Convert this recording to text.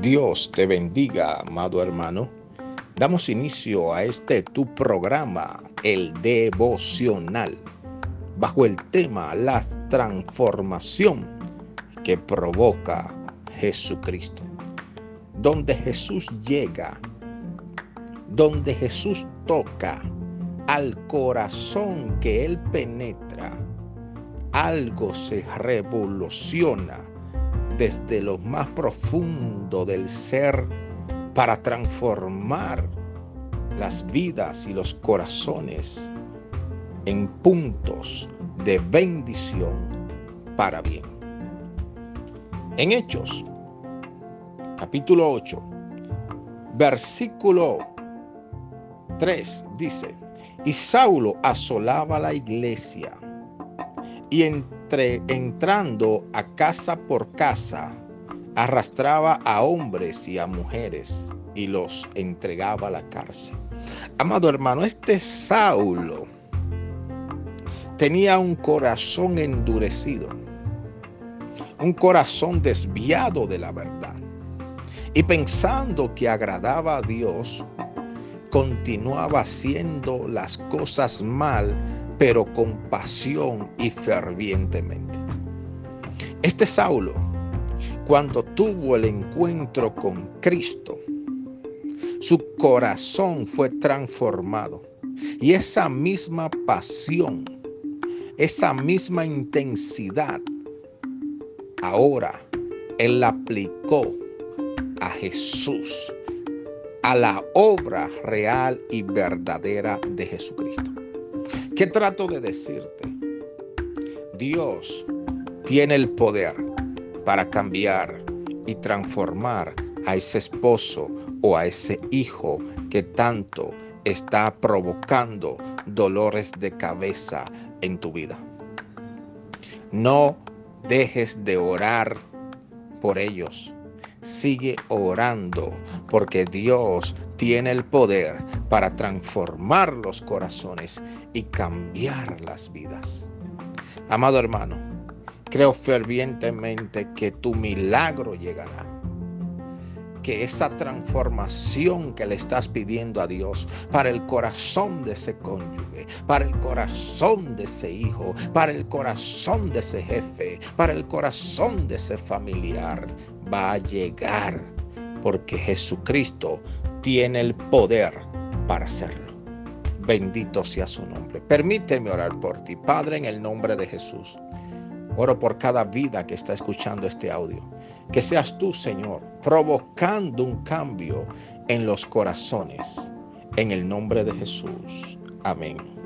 Dios te bendiga, amado hermano. Damos inicio a este tu programa, el devocional, bajo el tema La transformación que provoca Jesucristo. Donde Jesús llega, donde Jesús toca al corazón que Él penetra, algo se revoluciona desde lo más profundo del ser para transformar las vidas y los corazones en puntos de bendición para bien. En Hechos, capítulo 8, versículo 3 dice, y Saulo asolaba la iglesia y entrando a casa por casa, arrastraba a hombres y a mujeres y los entregaba a la cárcel. Amado hermano, este Saulo tenía un corazón endurecido, un corazón desviado de la verdad. Y pensando que agradaba a Dios, continuaba haciendo las cosas mal pero con pasión y fervientemente. Este Saulo, cuando tuvo el encuentro con Cristo, su corazón fue transformado y esa misma pasión, esa misma intensidad, ahora él la aplicó a Jesús, a la obra real y verdadera de Jesucristo. ¿Qué trato de decirte? Dios tiene el poder para cambiar y transformar a ese esposo o a ese hijo que tanto está provocando dolores de cabeza en tu vida. No dejes de orar por ellos. Sigue orando porque Dios tiene el poder para transformar los corazones y cambiar las vidas. Amado hermano, creo fervientemente que tu milagro llegará. Que esa transformación que le estás pidiendo a Dios para el corazón de ese cónyuge, para el corazón de ese hijo, para el corazón de ese jefe, para el corazón de ese familiar, va a llegar. Porque Jesucristo tiene el poder para hacerlo. Bendito sea su nombre. Permíteme orar por ti, Padre, en el nombre de Jesús. Oro por cada vida que está escuchando este audio. Que seas tú, Señor, provocando un cambio en los corazones. En el nombre de Jesús. Amén.